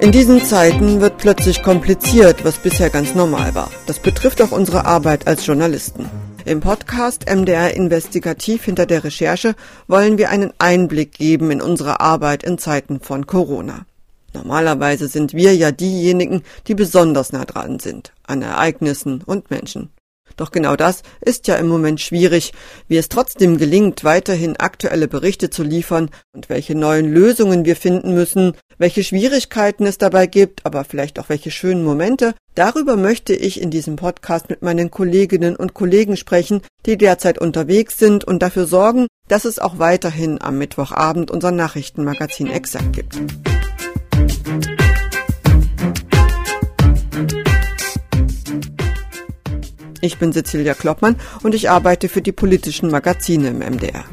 In diesen Zeiten wird plötzlich kompliziert, was bisher ganz normal war. Das betrifft auch unsere Arbeit als Journalisten. Im Podcast MDR Investigativ hinter der Recherche wollen wir einen Einblick geben in unsere Arbeit in Zeiten von Corona. Normalerweise sind wir ja diejenigen, die besonders nah dran sind an Ereignissen und Menschen. Doch genau das ist ja im Moment schwierig, wie es trotzdem gelingt, weiterhin aktuelle Berichte zu liefern und welche neuen Lösungen wir finden müssen, welche Schwierigkeiten es dabei gibt, aber vielleicht auch welche schönen Momente. Darüber möchte ich in diesem Podcast mit meinen Kolleginnen und Kollegen sprechen, die derzeit unterwegs sind und dafür sorgen, dass es auch weiterhin am Mittwochabend unser Nachrichtenmagazin Exakt gibt. Ich bin Cecilia Kloppmann und ich arbeite für die politischen Magazine im MDR.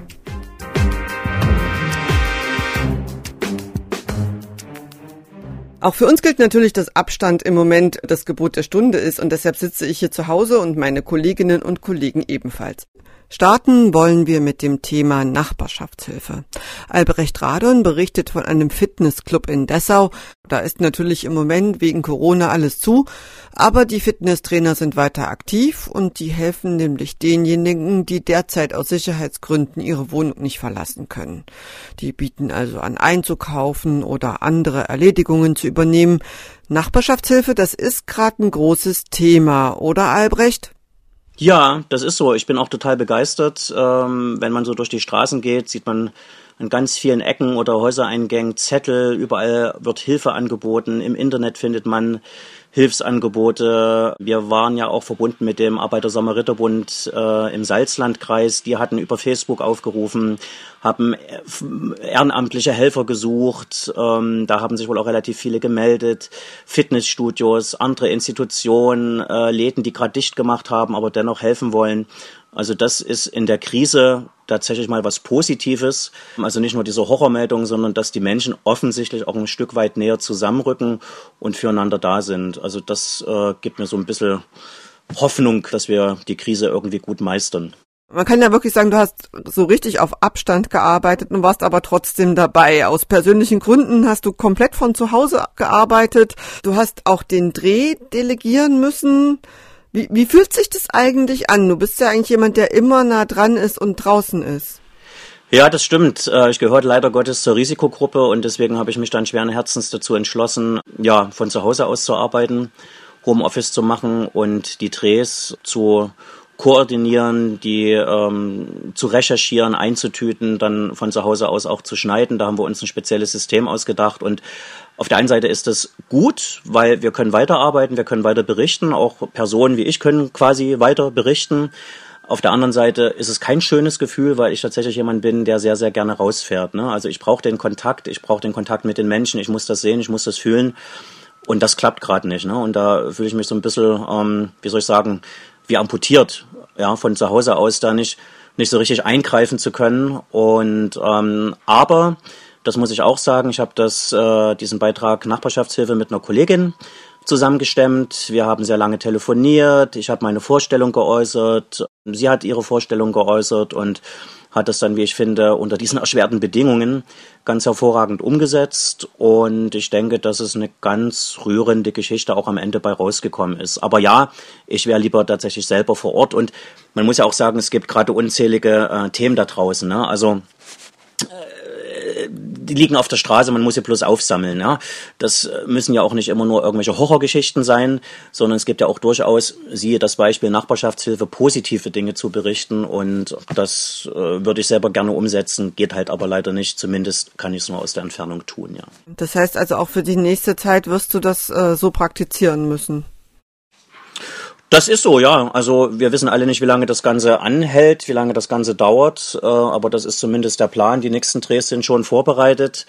Auch für uns gilt natürlich, dass Abstand im Moment das Gebot der Stunde ist und deshalb sitze ich hier zu Hause und meine Kolleginnen und Kollegen ebenfalls. Starten wollen wir mit dem Thema Nachbarschaftshilfe. Albrecht Radon berichtet von einem Fitnessclub in Dessau. Da ist natürlich im Moment wegen Corona alles zu, aber die Fitnesstrainer sind weiter aktiv und die helfen nämlich denjenigen, die derzeit aus Sicherheitsgründen ihre Wohnung nicht verlassen können. Die bieten also an einzukaufen oder andere Erledigungen zu übernehmen. Nachbarschaftshilfe, das ist gerade ein großes Thema, oder Albrecht? Ja, das ist so. Ich bin auch total begeistert. Ähm, wenn man so durch die Straßen geht, sieht man an ganz vielen Ecken oder Häusereingängen Zettel. Überall wird Hilfe angeboten. Im Internet findet man Hilfsangebote. Wir waren ja auch verbunden mit dem Arbeiter-Samariter-Bund äh, im Salzlandkreis. Die hatten über Facebook aufgerufen, haben ehrenamtliche Helfer gesucht. Ähm, da haben sich wohl auch relativ viele gemeldet. Fitnessstudios, andere Institutionen, äh, Läden, die gerade dicht gemacht haben, aber dennoch helfen wollen. Also das ist in der Krise tatsächlich mal was Positives. Also nicht nur diese Horrormeldung, sondern dass die Menschen offensichtlich auch ein Stück weit näher zusammenrücken und füreinander da sind. Also das äh, gibt mir so ein bisschen Hoffnung, dass wir die Krise irgendwie gut meistern. Man kann ja wirklich sagen, du hast so richtig auf Abstand gearbeitet und warst aber trotzdem dabei. Aus persönlichen Gründen hast du komplett von zu Hause gearbeitet. Du hast auch den Dreh delegieren müssen. Wie, wie fühlt sich das eigentlich an? Du bist ja eigentlich jemand, der immer nah dran ist und draußen ist. Ja, das stimmt. Äh, ich gehöre leider Gottes zur Risikogruppe und deswegen habe ich mich dann schweren Herzens dazu entschlossen, ja, von zu Hause aus zu arbeiten, Homeoffice zu machen und die Drehs zu koordinieren, die ähm, zu recherchieren, einzutüten, dann von zu Hause aus auch zu schneiden. Da haben wir uns ein spezielles System ausgedacht und auf der einen Seite ist das gut, weil wir können weiterarbeiten, wir können weiter berichten, auch Personen wie ich können quasi weiter berichten. Auf der anderen Seite ist es kein schönes Gefühl, weil ich tatsächlich jemand bin, der sehr, sehr gerne rausfährt. Ne? Also ich brauche den Kontakt, ich brauche den Kontakt mit den Menschen, ich muss das sehen, ich muss das fühlen. Und das klappt gerade nicht. Ne? Und da fühle ich mich so ein bisschen, ähm, wie soll ich sagen, wie amputiert, ja, von zu Hause aus da nicht, nicht so richtig eingreifen zu können. Und ähm, aber, das muss ich auch sagen, ich habe das, äh, diesen Beitrag Nachbarschaftshilfe mit einer Kollegin zusammengestemmt. Wir haben sehr lange telefoniert. Ich habe meine Vorstellung geäußert. Sie hat ihre Vorstellung geäußert und hat es dann, wie ich finde, unter diesen erschwerten Bedingungen ganz hervorragend umgesetzt. Und ich denke, dass es eine ganz rührende Geschichte auch am Ende bei rausgekommen ist. Aber ja, ich wäre lieber tatsächlich selber vor Ort. Und man muss ja auch sagen, es gibt gerade unzählige äh, Themen da draußen. Ne? Also die liegen auf der Straße, man muss sie bloß aufsammeln. Ja? Das müssen ja auch nicht immer nur irgendwelche Horrorgeschichten sein, sondern es gibt ja auch durchaus, siehe das Beispiel Nachbarschaftshilfe, positive Dinge zu berichten und das äh, würde ich selber gerne umsetzen, geht halt aber leider nicht, zumindest kann ich es nur aus der Entfernung tun, ja. Das heißt also auch für die nächste Zeit wirst du das äh, so praktizieren müssen? Das ist so, ja. Also wir wissen alle nicht, wie lange das Ganze anhält, wie lange das Ganze dauert, äh, aber das ist zumindest der Plan. Die nächsten Drehs sind schon vorbereitet.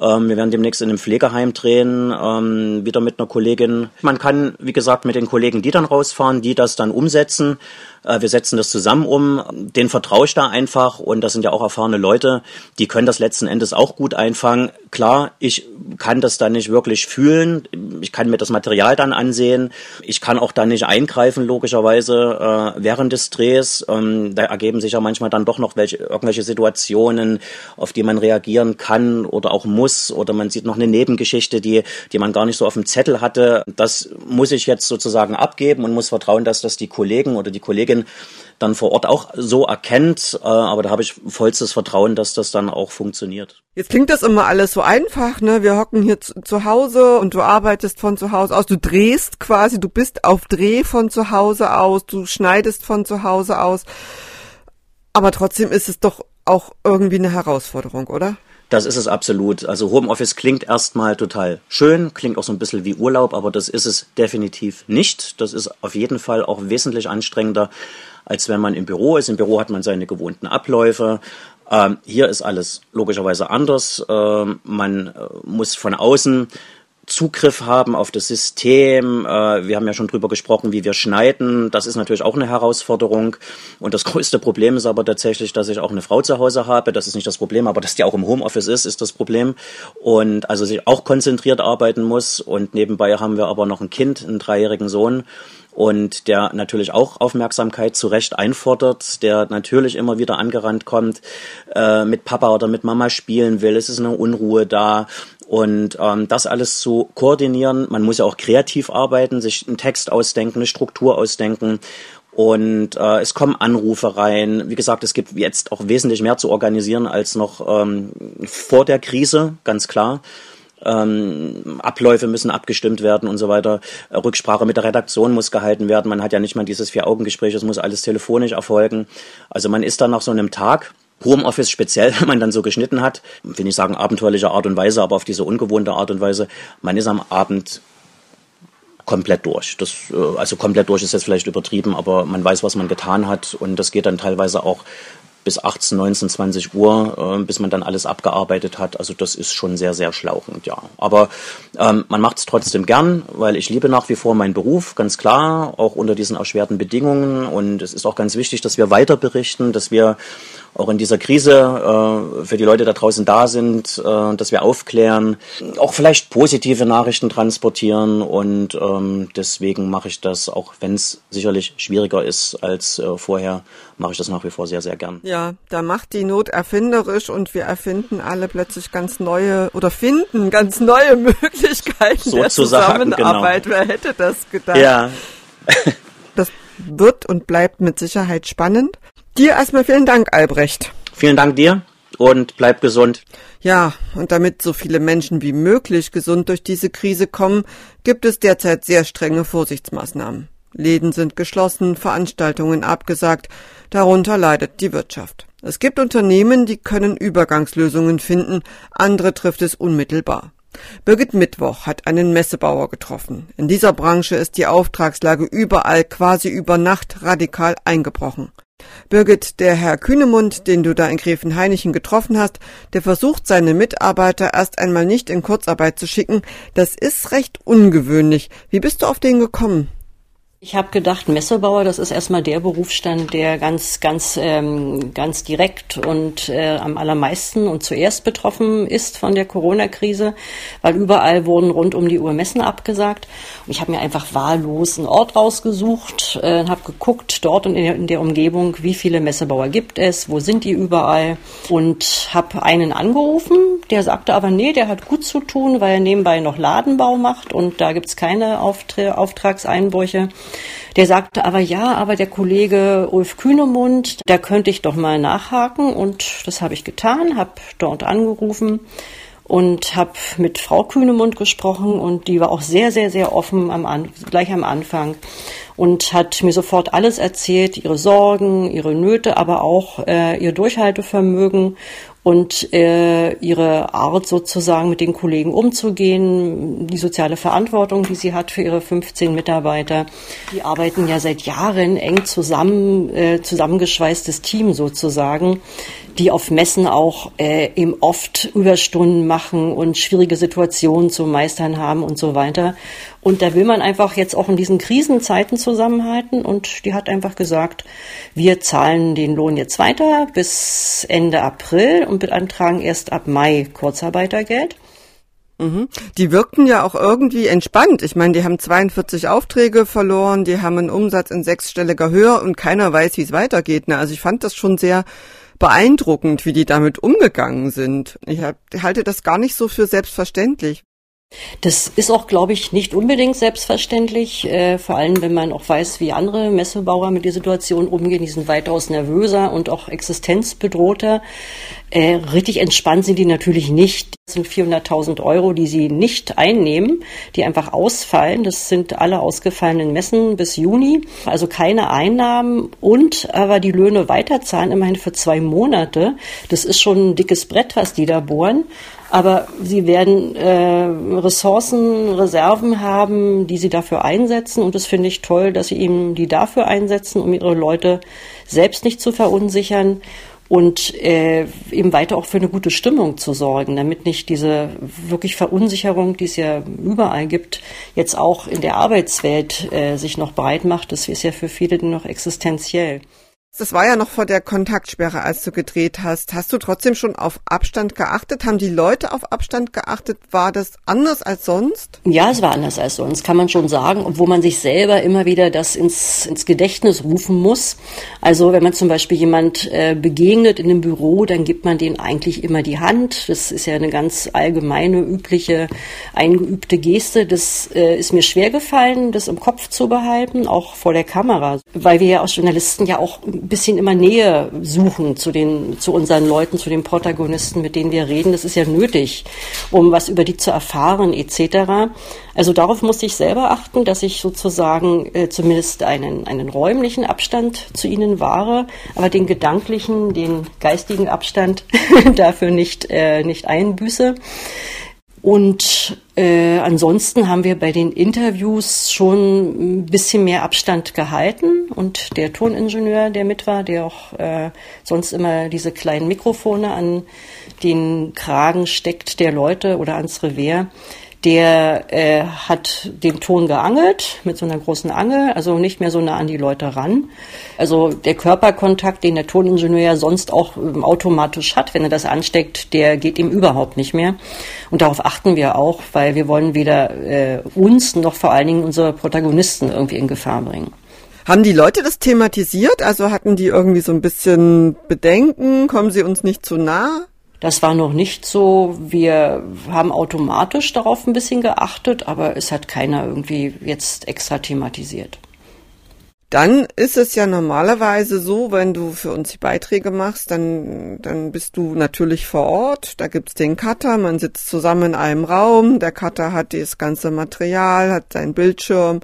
Ähm, wir werden demnächst in einem Pflegeheim drehen, ähm, wieder mit einer Kollegin. Man kann, wie gesagt, mit den Kollegen, die dann rausfahren, die das dann umsetzen. Äh, wir setzen das zusammen um, den vertraue ich da einfach und das sind ja auch erfahrene Leute, die können das letzten Endes auch gut einfangen. Klar, ich kann das dann nicht wirklich fühlen, ich kann mir das Material dann ansehen, ich kann auch dann nicht eingreifen, logischerweise, äh, während des Drehs. Ähm, da ergeben sich ja manchmal dann doch noch welche, irgendwelche Situationen, auf die man reagieren kann oder auch muss oder man sieht noch eine Nebengeschichte, die, die man gar nicht so auf dem Zettel hatte. Das muss ich jetzt sozusagen abgeben und muss vertrauen, dass das die Kollegen oder die Kollegin dann vor Ort auch so erkennt. Äh, aber da habe ich vollstes Vertrauen, dass das dann auch funktioniert. Jetzt klingt das immer alles so einfach, ne? Wir hocken hier zu, zu Hause und du arbeitest von zu Hause aus. Du drehst quasi, du bist auf Dreh von zu Hause aus, du schneidest von zu Hause aus. Aber trotzdem ist es doch auch irgendwie eine Herausforderung, oder? Das ist es absolut. Also Homeoffice klingt erstmal total schön, klingt auch so ein bisschen wie Urlaub, aber das ist es definitiv nicht. Das ist auf jeden Fall auch wesentlich anstrengender, als wenn man im Büro ist. Im Büro hat man seine gewohnten Abläufe. Ähm, hier ist alles logischerweise anders. Ähm, man äh, muss von außen Zugriff haben auf das System. Äh, wir haben ja schon drüber gesprochen, wie wir schneiden. Das ist natürlich auch eine Herausforderung. Und das größte Problem ist aber tatsächlich, dass ich auch eine Frau zu Hause habe. Das ist nicht das Problem, aber dass die auch im Homeoffice ist, ist das Problem. Und also sich auch konzentriert arbeiten muss. Und nebenbei haben wir aber noch ein Kind, einen dreijährigen Sohn und der natürlich auch Aufmerksamkeit zu Recht einfordert, der natürlich immer wieder angerannt kommt, äh, mit Papa oder mit Mama spielen will, es ist eine Unruhe da und ähm, das alles zu koordinieren, man muss ja auch kreativ arbeiten, sich einen Text ausdenken, eine Struktur ausdenken. Und äh, es kommen Anrufe rein. Wie gesagt, es gibt jetzt auch wesentlich mehr zu organisieren als noch ähm, vor der Krise, ganz klar. Ähm, Abläufe müssen abgestimmt werden und so weiter. Rücksprache mit der Redaktion muss gehalten werden. Man hat ja nicht mal dieses Vier-Augen-Gespräch, es muss alles telefonisch erfolgen. Also man ist dann nach so einem Tag Homeoffice speziell, wenn man dann so geschnitten hat, will ich sagen abenteuerliche Art und Weise, aber auf diese ungewohnte Art und Weise, man ist am Abend komplett durch. Das, äh, also komplett durch ist jetzt vielleicht übertrieben, aber man weiß, was man getan hat und das geht dann teilweise auch bis 18, 19, 20 Uhr, äh, bis man dann alles abgearbeitet hat. Also das ist schon sehr, sehr schlauchend, ja. Aber ähm, man macht es trotzdem gern, weil ich liebe nach wie vor meinen Beruf, ganz klar, auch unter diesen erschwerten Bedingungen. Und es ist auch ganz wichtig, dass wir weiter berichten, dass wir auch in dieser Krise äh, für die Leute da draußen da sind, äh, dass wir aufklären, auch vielleicht positive Nachrichten transportieren und ähm, deswegen mache ich das, auch wenn es sicherlich schwieriger ist als äh, vorher, mache ich das nach wie vor sehr, sehr gern. Ja, da macht die Not erfinderisch und wir erfinden alle plötzlich ganz neue oder finden ganz neue Möglichkeiten der Zusammenarbeit. Genau. Wer hätte das gedacht? Ja. das wird und bleibt mit Sicherheit spannend. Dir erstmal vielen Dank, Albrecht. Vielen Dank dir und bleib gesund. Ja, und damit so viele Menschen wie möglich gesund durch diese Krise kommen, gibt es derzeit sehr strenge Vorsichtsmaßnahmen. Läden sind geschlossen, Veranstaltungen abgesagt, darunter leidet die Wirtschaft. Es gibt Unternehmen, die können Übergangslösungen finden, andere trifft es unmittelbar. Birgit Mittwoch hat einen Messebauer getroffen. In dieser Branche ist die Auftragslage überall quasi über Nacht radikal eingebrochen. Birgit, der Herr Kühnemund, den du da in Gräfenhainichen getroffen hast, der versucht seine Mitarbeiter erst einmal nicht in Kurzarbeit zu schicken. Das ist recht ungewöhnlich. Wie bist du auf den gekommen? Ich habe gedacht, Messebauer, das ist erstmal der Berufsstand, der ganz, ganz, ähm, ganz direkt und äh, am allermeisten und zuerst betroffen ist von der Corona-Krise, weil überall wurden rund um die Uhr Messen abgesagt. Und ich habe mir einfach wahllos einen Ort rausgesucht, äh, habe geguckt, dort und in der, in der Umgebung, wie viele Messebauer gibt es, wo sind die überall und habe einen angerufen, der sagte aber, nee, der hat gut zu tun, weil er nebenbei noch Ladenbau macht und da gibt's keine Auftra Auftragseinbrüche. Der sagte aber ja, aber der Kollege Ulf Kühnemund, da könnte ich doch mal nachhaken. Und das habe ich getan, habe dort angerufen und habe mit Frau Kühnemund gesprochen. Und die war auch sehr, sehr, sehr offen am An gleich am Anfang und hat mir sofort alles erzählt, ihre Sorgen, ihre Nöte, aber auch äh, ihr Durchhaltevermögen und äh, ihre Art sozusagen mit den Kollegen umzugehen, die soziale Verantwortung, die sie hat für ihre 15 Mitarbeiter. Die arbeiten ja seit Jahren eng zusammen, äh, zusammengeschweißtes Team sozusagen, die auf Messen auch äh, eben oft Überstunden machen und schwierige Situationen zu meistern haben und so weiter. Und da will man einfach jetzt auch in diesen Krisenzeiten zusammenhalten. Und die hat einfach gesagt, wir zahlen den Lohn jetzt weiter bis Ende April und beantragen erst ab Mai Kurzarbeitergeld. Mhm. Die wirkten ja auch irgendwie entspannt. Ich meine, die haben 42 Aufträge verloren, die haben einen Umsatz in sechsstelliger Höhe und keiner weiß, wie es weitergeht. Ne? Also ich fand das schon sehr beeindruckend, wie die damit umgegangen sind. Ich halte das gar nicht so für selbstverständlich. Das ist auch, glaube ich, nicht unbedingt selbstverständlich, äh, vor allem wenn man auch weiß, wie andere Messebauer mit der Situation umgehen. Die sind weitaus nervöser und auch existenzbedrohter. Äh, richtig entspannt sind die natürlich nicht. Das sind 400.000 Euro, die sie nicht einnehmen, die einfach ausfallen. Das sind alle ausgefallenen Messen bis Juni. Also keine Einnahmen und aber die Löhne weiterzahlen, immerhin für zwei Monate. Das ist schon ein dickes Brett, was die da bohren aber sie werden äh, Ressourcen, Reserven haben, die sie dafür einsetzen. Und das finde ich toll, dass sie eben die dafür einsetzen, um ihre Leute selbst nicht zu verunsichern und äh, eben weiter auch für eine gute Stimmung zu sorgen, damit nicht diese wirklich Verunsicherung, die es ja überall gibt, jetzt auch in der Arbeitswelt äh, sich noch breit macht. Das ist ja für viele noch existenziell. Das war ja noch vor der Kontaktsperre, als du gedreht hast. Hast du trotzdem schon auf Abstand geachtet? Haben die Leute auf Abstand geachtet? War das anders als sonst? Ja, es war anders als sonst, kann man schon sagen, obwohl man sich selber immer wieder das ins, ins Gedächtnis rufen muss. Also wenn man zum Beispiel jemand äh, begegnet in einem Büro, dann gibt man denen eigentlich immer die Hand. Das ist ja eine ganz allgemeine, übliche, eingeübte Geste. Das äh, ist mir schwer gefallen, das im Kopf zu behalten, auch vor der Kamera, weil wir ja als Journalisten ja auch bisschen immer Nähe suchen zu den, zu unseren Leuten, zu den Protagonisten, mit denen wir reden. Das ist ja nötig, um was über die zu erfahren, etc. Also darauf musste ich selber achten, dass ich sozusagen äh, zumindest einen, einen räumlichen Abstand zu ihnen wahre, aber den gedanklichen, den geistigen Abstand dafür nicht, äh, nicht einbüße. Und äh, ansonsten haben wir bei den Interviews schon ein bisschen mehr Abstand gehalten. Und der Toningenieur, der mit war, der auch äh, sonst immer diese kleinen Mikrofone an den Kragen steckt der Leute oder ans Revers, der äh, hat den Ton geangelt mit so einer großen Angel, also nicht mehr so nah an die Leute ran. Also der Körperkontakt, den der Toningenieur sonst auch ähm, automatisch hat, wenn er das ansteckt, der geht ihm überhaupt nicht mehr. Und darauf achten wir auch, weil wir wollen weder äh, uns noch vor allen Dingen unsere Protagonisten irgendwie in Gefahr bringen. Haben die Leute das thematisiert? Also hatten die irgendwie so ein bisschen Bedenken? Kommen sie uns nicht zu nah? Das war noch nicht so. Wir haben automatisch darauf ein bisschen geachtet, aber es hat keiner irgendwie jetzt extra thematisiert. Dann ist es ja normalerweise so, wenn du für uns die Beiträge machst, dann, dann bist du natürlich vor Ort. Da gibt's den Cutter, man sitzt zusammen in einem Raum. Der Cutter hat das ganze Material, hat seinen Bildschirm.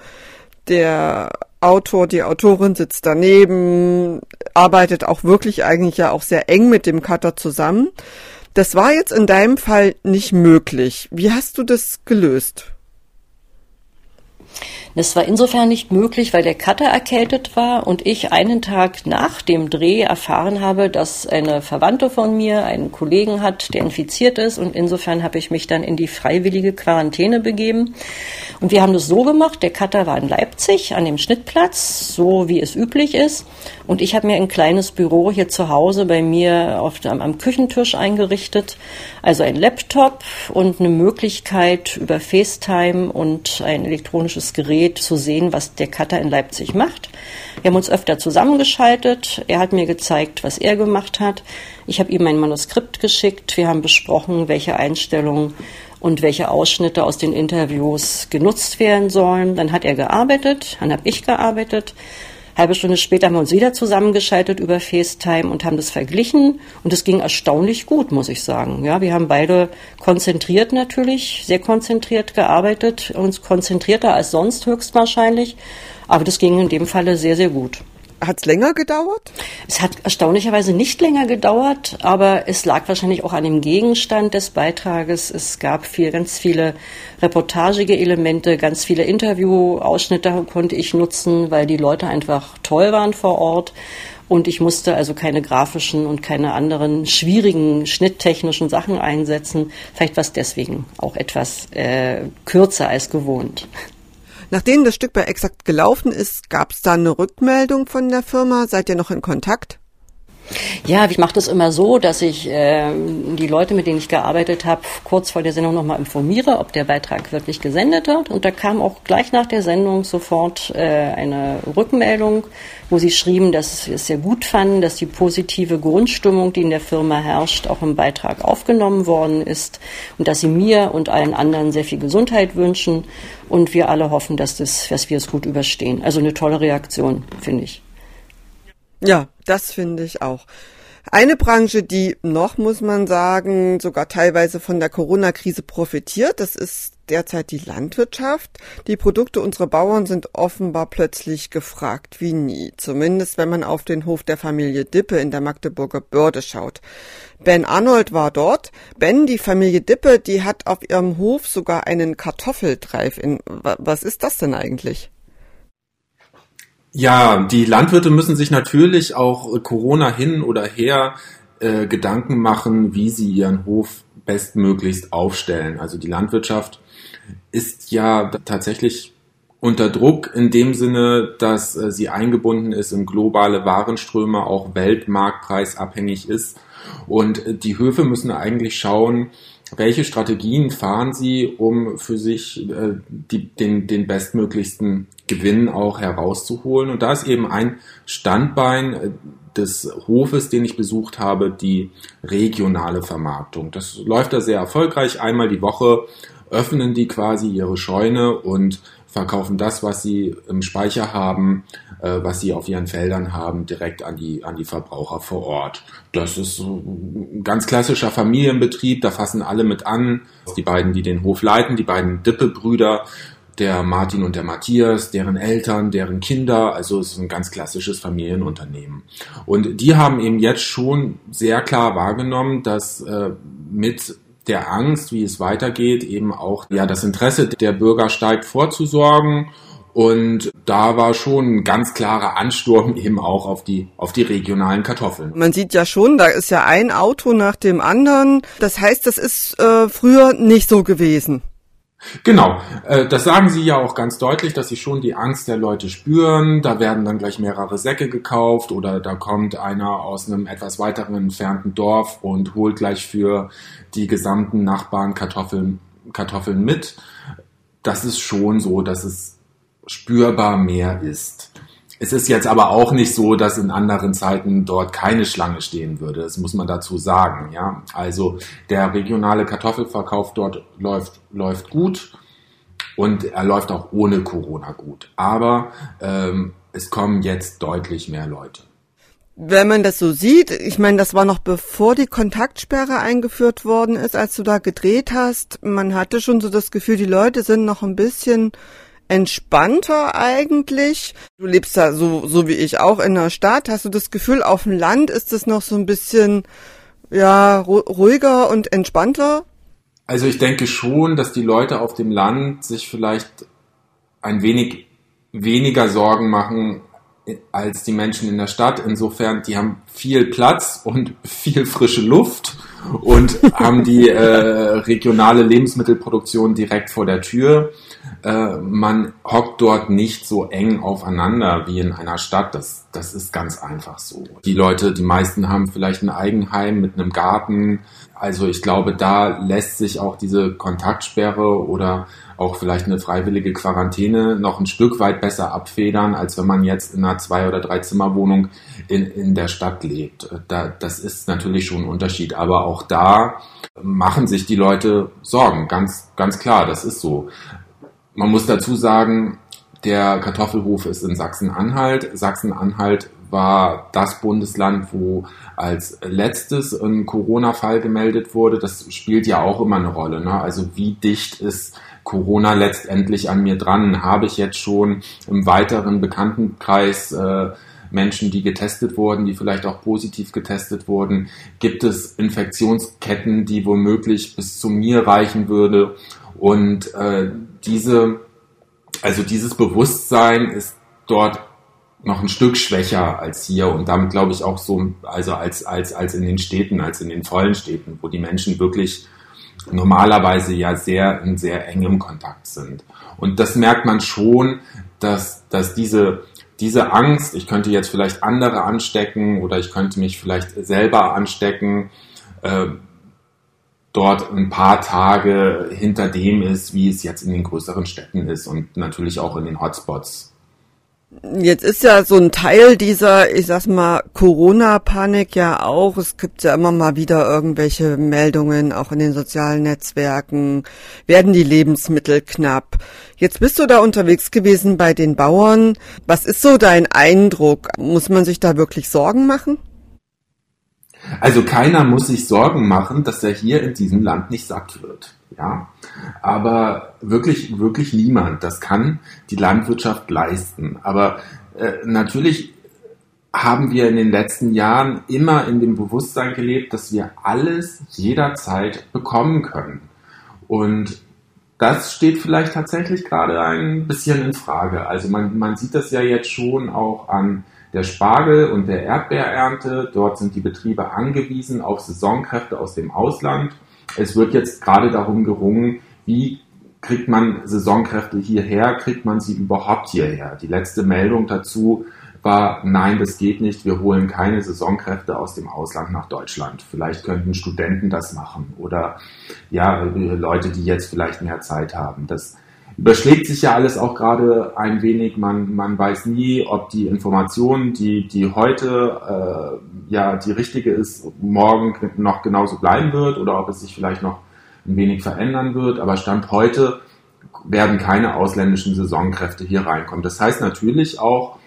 Der Autor, die Autorin sitzt daneben, arbeitet auch wirklich eigentlich ja auch sehr eng mit dem Cutter zusammen. Das war jetzt in deinem Fall nicht möglich. Wie hast du das gelöst? Das war insofern nicht möglich, weil der Cutter erkältet war und ich einen Tag nach dem Dreh erfahren habe, dass eine Verwandte von mir einen Kollegen hat, der infiziert ist und insofern habe ich mich dann in die freiwillige Quarantäne begeben. Und wir haben das so gemacht, der Cutter war in Leipzig an dem Schnittplatz, so wie es üblich ist. Und ich habe mir ein kleines Büro hier zu Hause bei mir auf, am, am Küchentisch eingerichtet. Also ein Laptop und eine Möglichkeit über FaceTime und ein elektronisches Gerät zu sehen, was der Cutter in Leipzig macht. Wir haben uns öfter zusammengeschaltet. Er hat mir gezeigt, was er gemacht hat. Ich habe ihm mein Manuskript geschickt. Wir haben besprochen, welche Einstellungen und welche Ausschnitte aus den Interviews genutzt werden sollen. Dann hat er gearbeitet, dann habe ich gearbeitet. Halbe Stunde später haben wir uns wieder zusammengeschaltet über FaceTime und haben das verglichen und es ging erstaunlich gut, muss ich sagen. Ja, wir haben beide konzentriert natürlich, sehr konzentriert gearbeitet, uns konzentrierter als sonst höchstwahrscheinlich, aber das ging in dem Falle sehr, sehr gut. Hat es länger gedauert? Es hat erstaunlicherweise nicht länger gedauert, aber es lag wahrscheinlich auch an dem Gegenstand des Beitrages. Es gab viel, ganz viele reportagige Elemente, ganz viele Interviewausschnitte konnte ich nutzen, weil die Leute einfach toll waren vor Ort. Und ich musste also keine grafischen und keine anderen schwierigen schnitttechnischen Sachen einsetzen. Vielleicht war es deswegen auch etwas äh, kürzer als gewohnt. Nachdem das Stück bei Exakt gelaufen ist, gab es da eine Rückmeldung von der Firma? Seid ihr noch in Kontakt? Ja, ich mache das immer so, dass ich äh, die Leute, mit denen ich gearbeitet habe, kurz vor der Sendung nochmal informiere, ob der Beitrag wirklich gesendet wird. Und da kam auch gleich nach der Sendung sofort äh, eine Rückmeldung, wo sie schrieben, dass sie es sehr gut fanden, dass die positive Grundstimmung, die in der Firma herrscht, auch im Beitrag aufgenommen worden ist und dass sie mir und allen anderen sehr viel Gesundheit wünschen und wir alle hoffen, dass, das, dass wir es gut überstehen. Also eine tolle Reaktion, finde ich. Ja, das finde ich auch. Eine Branche, die noch, muss man sagen, sogar teilweise von der Corona-Krise profitiert, das ist derzeit die Landwirtschaft. Die Produkte unserer Bauern sind offenbar plötzlich gefragt wie nie. Zumindest wenn man auf den Hof der Familie Dippe in der Magdeburger Börde schaut. Ben Arnold war dort. Ben, die Familie Dippe, die hat auf ihrem Hof sogar einen Kartoffeltreif. In, was ist das denn eigentlich? Ja, die Landwirte müssen sich natürlich auch Corona hin oder her äh, Gedanken machen, wie sie ihren Hof bestmöglichst aufstellen. Also die Landwirtschaft ist ja tatsächlich unter Druck in dem Sinne, dass äh, sie eingebunden ist in globale Warenströme, auch weltmarktpreisabhängig ist. Und äh, die Höfe müssen eigentlich schauen, welche Strategien fahren Sie, um für sich äh, die, den, den bestmöglichsten Gewinn auch herauszuholen? Und da ist eben ein Standbein äh, des Hofes, den ich besucht habe, die regionale Vermarktung. Das läuft da sehr erfolgreich. Einmal die Woche öffnen die quasi ihre Scheune und verkaufen das, was sie im Speicher haben, äh, was sie auf ihren Feldern haben, direkt an die, an die Verbraucher vor Ort. Das ist ein ganz klassischer Familienbetrieb, da fassen alle mit an. Die beiden, die den Hof leiten, die beiden Dippe-Brüder, der Martin und der Matthias, deren Eltern, deren Kinder, also es ist ein ganz klassisches Familienunternehmen. Und die haben eben jetzt schon sehr klar wahrgenommen, dass äh, mit der Angst, wie es weitergeht, eben auch ja das Interesse der Bürger steigt vorzusorgen. Und da war schon ein ganz klarer Ansturm eben auch auf die, auf die regionalen Kartoffeln. Man sieht ja schon, da ist ja ein Auto nach dem anderen. Das heißt, das ist äh, früher nicht so gewesen. Genau, äh, das sagen sie ja auch ganz deutlich, dass sie schon die Angst der Leute spüren. Da werden dann gleich mehrere Säcke gekauft oder da kommt einer aus einem etwas weiteren entfernten Dorf und holt gleich für die gesamten Nachbarn Kartoffeln, Kartoffeln mit. Das ist schon so, dass es spürbar mehr ist. Es ist jetzt aber auch nicht so, dass in anderen Zeiten dort keine Schlange stehen würde. Das muss man dazu sagen. Ja, also der regionale Kartoffelverkauf dort läuft läuft gut und er läuft auch ohne Corona gut. Aber ähm, es kommen jetzt deutlich mehr Leute. Wenn man das so sieht, ich meine, das war noch bevor die Kontaktsperre eingeführt worden ist, als du da gedreht hast. Man hatte schon so das Gefühl, die Leute sind noch ein bisschen entspannter eigentlich. Du lebst da so, so wie ich auch in der Stadt. Hast du das Gefühl, auf dem Land ist es noch so ein bisschen, ja, ruhiger und entspannter? Also ich denke schon, dass die Leute auf dem Land sich vielleicht ein wenig weniger Sorgen machen als die Menschen in der Stadt. Insofern, die haben viel Platz und viel frische Luft und haben die äh, regionale Lebensmittelproduktion direkt vor der Tür. Äh, man hockt dort nicht so eng aufeinander wie in einer Stadt. Das, das ist ganz einfach so. Die Leute, die meisten haben vielleicht ein Eigenheim mit einem Garten. Also ich glaube, da lässt sich auch diese Kontaktsperre oder auch vielleicht eine freiwillige Quarantäne noch ein Stück weit besser abfedern, als wenn man jetzt in einer Zwei- oder Dreizimmerwohnung in, in der Stadt lebt. Da, das ist natürlich schon ein Unterschied. Aber auch da machen sich die Leute Sorgen. Ganz, ganz klar, das ist so. Man muss dazu sagen, der Kartoffelhof ist in Sachsen-Anhalt. Sachsen-Anhalt war das Bundesland, wo als letztes ein Corona-Fall gemeldet wurde. Das spielt ja auch immer eine Rolle. Ne? Also wie dicht ist Corona letztendlich an mir dran? Habe ich jetzt schon im weiteren Bekanntenkreis äh, Menschen, die getestet wurden, die vielleicht auch positiv getestet wurden? Gibt es Infektionsketten, die womöglich bis zu mir reichen würde? Und äh, diese, also dieses Bewusstsein ist dort noch ein Stück schwächer als hier und damit glaube ich auch so, also als, als, als in den Städten, als in den vollen Städten, wo die Menschen wirklich normalerweise ja sehr in sehr engem Kontakt sind. Und das merkt man schon, dass, dass diese, diese Angst, ich könnte jetzt vielleicht andere anstecken oder ich könnte mich vielleicht selber anstecken, äh, dort ein paar Tage hinter dem ist, wie es jetzt in den größeren Städten ist und natürlich auch in den Hotspots. Jetzt ist ja so ein Teil dieser, ich sag's mal, Corona-Panik ja auch. Es gibt ja immer mal wieder irgendwelche Meldungen, auch in den sozialen Netzwerken. Werden die Lebensmittel knapp? Jetzt bist du da unterwegs gewesen bei den Bauern. Was ist so dein Eindruck? Muss man sich da wirklich Sorgen machen? Also keiner muss sich Sorgen machen, dass er hier in diesem Land nicht satt wird. Ja, aber wirklich, wirklich niemand. Das kann die Landwirtschaft leisten. Aber äh, natürlich haben wir in den letzten Jahren immer in dem Bewusstsein gelebt, dass wir alles jederzeit bekommen können. Und das steht vielleicht tatsächlich gerade ein bisschen in Frage. Also man, man sieht das ja jetzt schon auch an der Spargel- und der Erdbeerernte. Dort sind die Betriebe angewiesen auf Saisonkräfte aus dem Ausland. Es wird jetzt gerade darum gerungen, wie kriegt man Saisonkräfte hierher, kriegt man sie überhaupt hierher. Die letzte Meldung dazu war, nein, das geht nicht, wir holen keine Saisonkräfte aus dem Ausland nach Deutschland. Vielleicht könnten Studenten das machen oder ja, Leute, die jetzt vielleicht mehr Zeit haben. Das überschlägt sich ja alles auch gerade ein wenig. Man, man weiß nie, ob die Information, die, die heute äh, ja die richtige ist, morgen noch genauso bleiben wird oder ob es sich vielleicht noch ein wenig verändern wird. Aber Stand heute werden keine ausländischen Saisonkräfte hier reinkommen. Das heißt natürlich auch,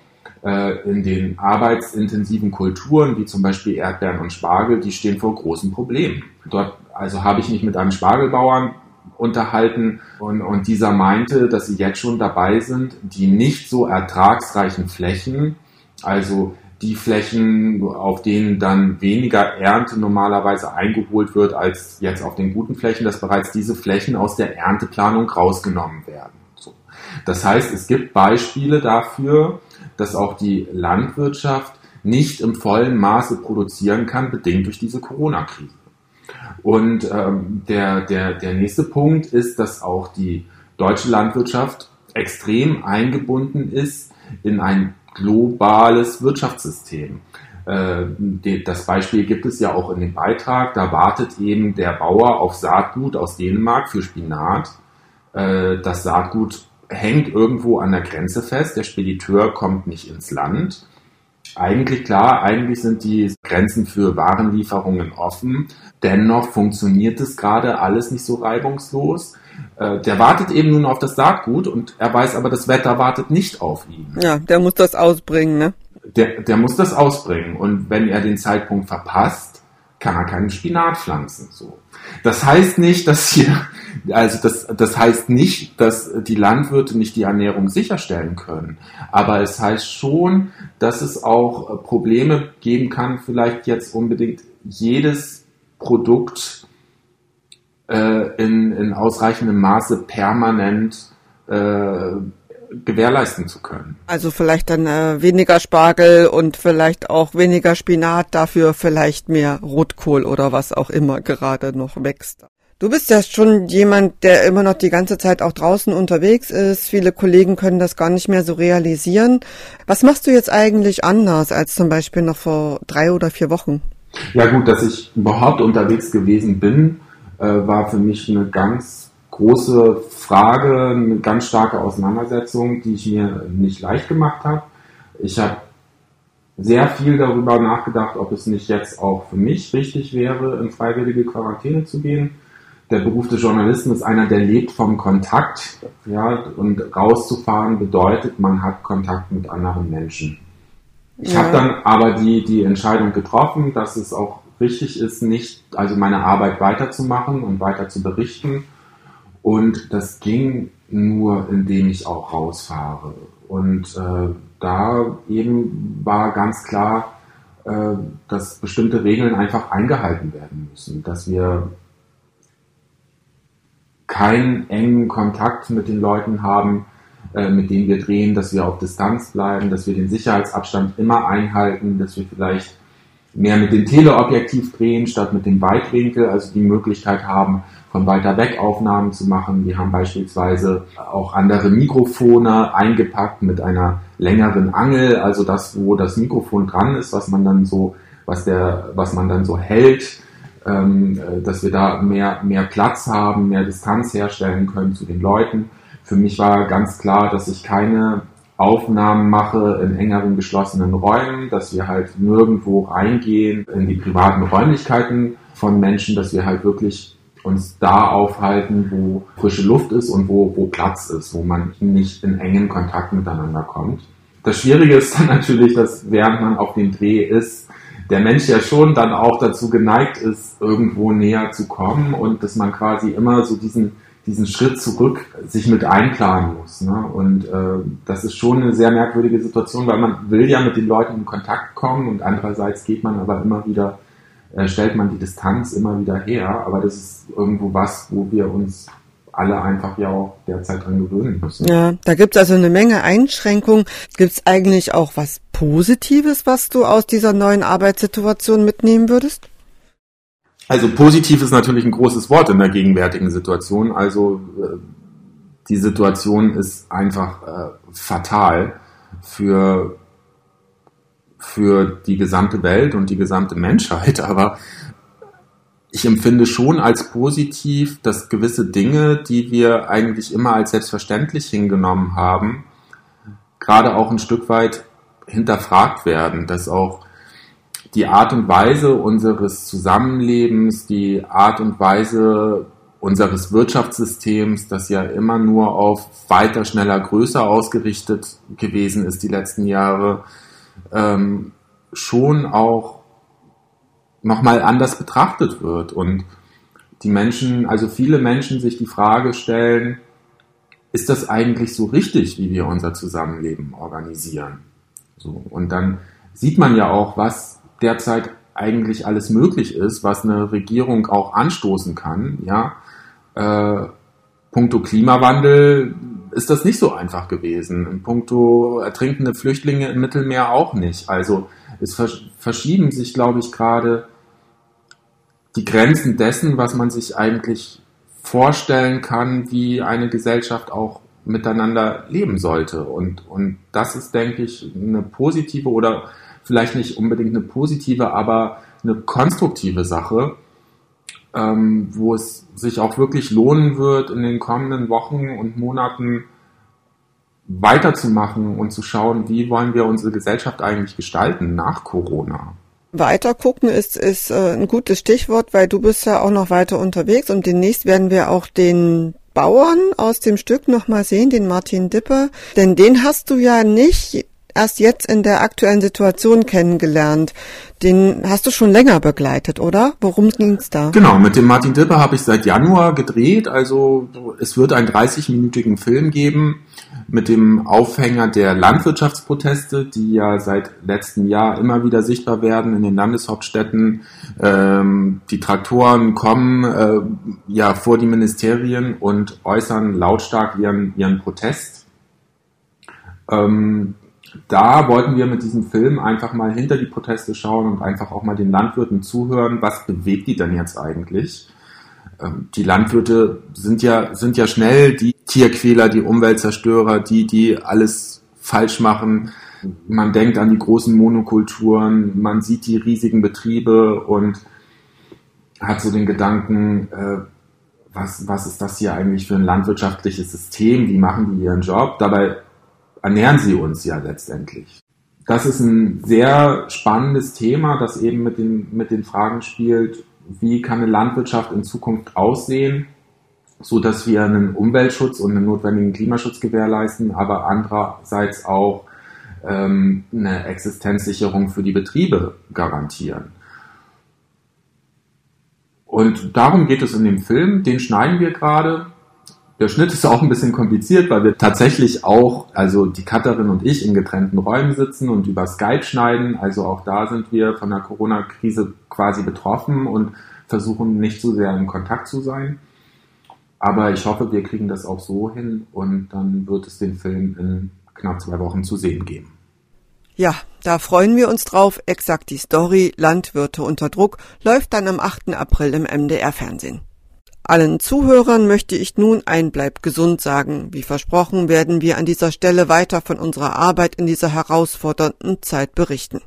äh, in den arbeitsintensiven Kulturen, wie zum Beispiel Erdbeeren und Spargel, die stehen vor großen Problemen. Dort also habe ich mich mit einem Spargelbauern unterhalten und, und dieser meinte, dass sie jetzt schon dabei sind, die nicht so ertragsreichen Flächen, also die Flächen, auf denen dann weniger Ernte normalerweise eingeholt wird als jetzt auf den guten Flächen, dass bereits diese Flächen aus der Ernteplanung rausgenommen werden. So. Das heißt, es gibt Beispiele dafür, dass auch die Landwirtschaft nicht im vollen Maße produzieren kann, bedingt durch diese Corona-Krise. Und ähm, der, der, der nächste Punkt ist, dass auch die deutsche Landwirtschaft extrem eingebunden ist in ein globales Wirtschaftssystem. Äh, das Beispiel gibt es ja auch in dem Beitrag. Da wartet eben der Bauer auf Saatgut aus Dänemark für Spinat. Äh, das Saatgut hängt irgendwo an der Grenze fest. Der Spediteur kommt nicht ins Land. Eigentlich klar, eigentlich sind die Grenzen für Warenlieferungen offen. Dennoch funktioniert es gerade alles nicht so reibungslos. Äh, der wartet eben nun auf das Saatgut und er weiß aber, das Wetter wartet nicht auf ihn. Ja, der muss das ausbringen, ne? Der, der muss das ausbringen. Und wenn er den Zeitpunkt verpasst, kann er keinen Spinat pflanzen. So. Das heißt nicht, dass hier, also das, das heißt nicht, dass die Landwirte nicht die Ernährung sicherstellen können. Aber es heißt schon, dass es auch Probleme geben kann, vielleicht jetzt unbedingt jedes Produkt äh, in, in ausreichendem Maße permanent äh, gewährleisten zu können. Also vielleicht dann äh, weniger Spargel und vielleicht auch weniger Spinat, dafür vielleicht mehr Rotkohl oder was auch immer gerade noch wächst. Du bist ja schon jemand, der immer noch die ganze Zeit auch draußen unterwegs ist. Viele Kollegen können das gar nicht mehr so realisieren. Was machst du jetzt eigentlich anders als zum Beispiel noch vor drei oder vier Wochen? Ja gut, dass ich überhaupt unterwegs gewesen bin, äh, war für mich eine ganz große Frage, eine ganz starke Auseinandersetzung, die ich mir nicht leicht gemacht habe. Ich habe sehr viel darüber nachgedacht, ob es nicht jetzt auch für mich richtig wäre, in freiwillige Quarantäne zu gehen. Der Beruf des Journalisten ist einer, der lebt vom Kontakt. Ja, und rauszufahren bedeutet, man hat Kontakt mit anderen Menschen. Ich ja. habe dann aber die, die Entscheidung getroffen, dass es auch richtig ist, nicht, also meine Arbeit weiterzumachen und weiter zu berichten. Und das ging nur, indem ich auch rausfahre. Und äh, da eben war ganz klar, äh, dass bestimmte Regeln einfach eingehalten werden müssen, dass wir keinen engen Kontakt mit den Leuten haben, äh, mit denen wir drehen, dass wir auf Distanz bleiben, dass wir den Sicherheitsabstand immer einhalten, dass wir vielleicht mehr mit dem Teleobjektiv drehen statt mit dem Weitwinkel, also die Möglichkeit haben, von weiter weg Aufnahmen zu machen. Wir haben beispielsweise auch andere Mikrofone eingepackt mit einer längeren Angel, also das, wo das Mikrofon dran ist, was man dann so, was der, was man dann so hält, ähm, dass wir da mehr, mehr Platz haben, mehr Distanz herstellen können zu den Leuten. Für mich war ganz klar, dass ich keine Aufnahmen mache in engeren geschlossenen Räumen, dass wir halt nirgendwo reingehen in die privaten Räumlichkeiten von Menschen, dass wir halt wirklich uns da aufhalten, wo frische Luft ist und wo, wo Platz ist, wo man nicht in engen Kontakt miteinander kommt. Das Schwierige ist dann natürlich, dass während man auf dem Dreh ist, der Mensch ja schon dann auch dazu geneigt ist, irgendwo näher zu kommen und dass man quasi immer so diesen, diesen Schritt zurück sich mit einplanen muss. Ne? Und äh, das ist schon eine sehr merkwürdige Situation, weil man will ja mit den Leuten in Kontakt kommen und andererseits geht man aber immer wieder äh, stellt man die Distanz immer wieder her. Aber das ist irgendwo was, wo wir uns alle einfach ja auch derzeit dran gewöhnen müssen. Ja, da gibt es also eine Menge Einschränkungen. Gibt es eigentlich auch was Positives, was du aus dieser neuen Arbeitssituation mitnehmen würdest? Also positiv ist natürlich ein großes Wort in der gegenwärtigen Situation. Also äh, die Situation ist einfach äh, fatal für für die gesamte Welt und die gesamte Menschheit, aber ich empfinde schon als positiv, dass gewisse Dinge, die wir eigentlich immer als selbstverständlich hingenommen haben, gerade auch ein Stück weit hinterfragt werden, dass auch die Art und Weise unseres Zusammenlebens, die Art und Weise unseres Wirtschaftssystems, das ja immer nur auf weiter, schneller, größer ausgerichtet gewesen ist die letzten Jahre, ähm, schon auch nochmal anders betrachtet wird und die Menschen, also viele Menschen sich die Frage stellen, ist das eigentlich so richtig, wie wir unser Zusammenleben organisieren? So, und dann sieht man ja auch, was derzeit eigentlich alles möglich ist, was eine Regierung auch anstoßen kann, ja. Äh, puncto Klimawandel ist das nicht so einfach gewesen. In puncto ertrinkende Flüchtlinge im Mittelmeer auch nicht. Also es verschieben sich, glaube ich, gerade die Grenzen dessen, was man sich eigentlich vorstellen kann, wie eine Gesellschaft auch miteinander leben sollte. Und, und das ist, denke ich, eine positive oder vielleicht nicht unbedingt eine positive, aber eine konstruktive Sache, ähm, wo es sich auch wirklich lohnen wird, in den kommenden Wochen und Monaten weiterzumachen und zu schauen, wie wollen wir unsere Gesellschaft eigentlich gestalten nach Corona. Weiter gucken ist, ist äh, ein gutes Stichwort, weil du bist ja auch noch weiter unterwegs und demnächst werden wir auch den Bauern aus dem Stück nochmal sehen, den Martin Dippe. Denn den hast du ja nicht erst jetzt in der aktuellen Situation kennengelernt. Den hast du schon länger begleitet, oder? Worum ging's da? Genau, mit dem Martin Dipper habe ich seit Januar gedreht. Also es wird einen 30-minütigen Film geben mit dem Aufhänger der Landwirtschaftsproteste, die ja seit letztem Jahr immer wieder sichtbar werden in den Landeshauptstädten. Ähm, die Traktoren kommen äh, ja vor die Ministerien und äußern lautstark ihren, ihren Protest. Ähm, da wollten wir mit diesem Film einfach mal hinter die Proteste schauen und einfach auch mal den Landwirten zuhören, was bewegt die denn jetzt eigentlich? Ähm, die Landwirte sind ja, sind ja schnell die Tierquäler, die Umweltzerstörer, die, die alles falsch machen. Man denkt an die großen Monokulturen, man sieht die riesigen Betriebe und hat so den Gedanken, äh, was, was ist das hier eigentlich für ein landwirtschaftliches System? Wie machen die ihren Job? Dabei ernähren sie uns ja letztendlich. Das ist ein sehr spannendes Thema, das eben mit den, mit den Fragen spielt, wie kann eine Landwirtschaft in Zukunft aussehen, so dass wir einen Umweltschutz und einen notwendigen Klimaschutz gewährleisten, aber andererseits auch ähm, eine Existenzsicherung für die Betriebe garantieren. Und darum geht es in dem Film. Den schneiden wir gerade. Der Schnitt ist auch ein bisschen kompliziert, weil wir tatsächlich auch, also die Cutterin und ich in getrennten Räumen sitzen und über Skype schneiden. Also auch da sind wir von der Corona-Krise quasi betroffen und versuchen nicht so sehr in Kontakt zu sein. Aber ich hoffe, wir kriegen das auch so hin und dann wird es den Film in knapp zwei Wochen zu sehen geben. Ja, da freuen wir uns drauf. Exakt die Story Landwirte unter Druck läuft dann am 8. April im MDR Fernsehen. Allen Zuhörern möchte ich nun ein Bleib gesund sagen. Wie versprochen werden wir an dieser Stelle weiter von unserer Arbeit in dieser herausfordernden Zeit berichten.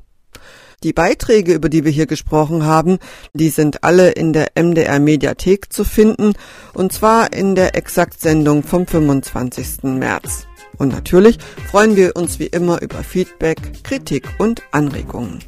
Die Beiträge, über die wir hier gesprochen haben, die sind alle in der MDR Mediathek zu finden, und zwar in der Exakt-Sendung vom 25. März. Und natürlich freuen wir uns wie immer über Feedback, Kritik und Anregungen.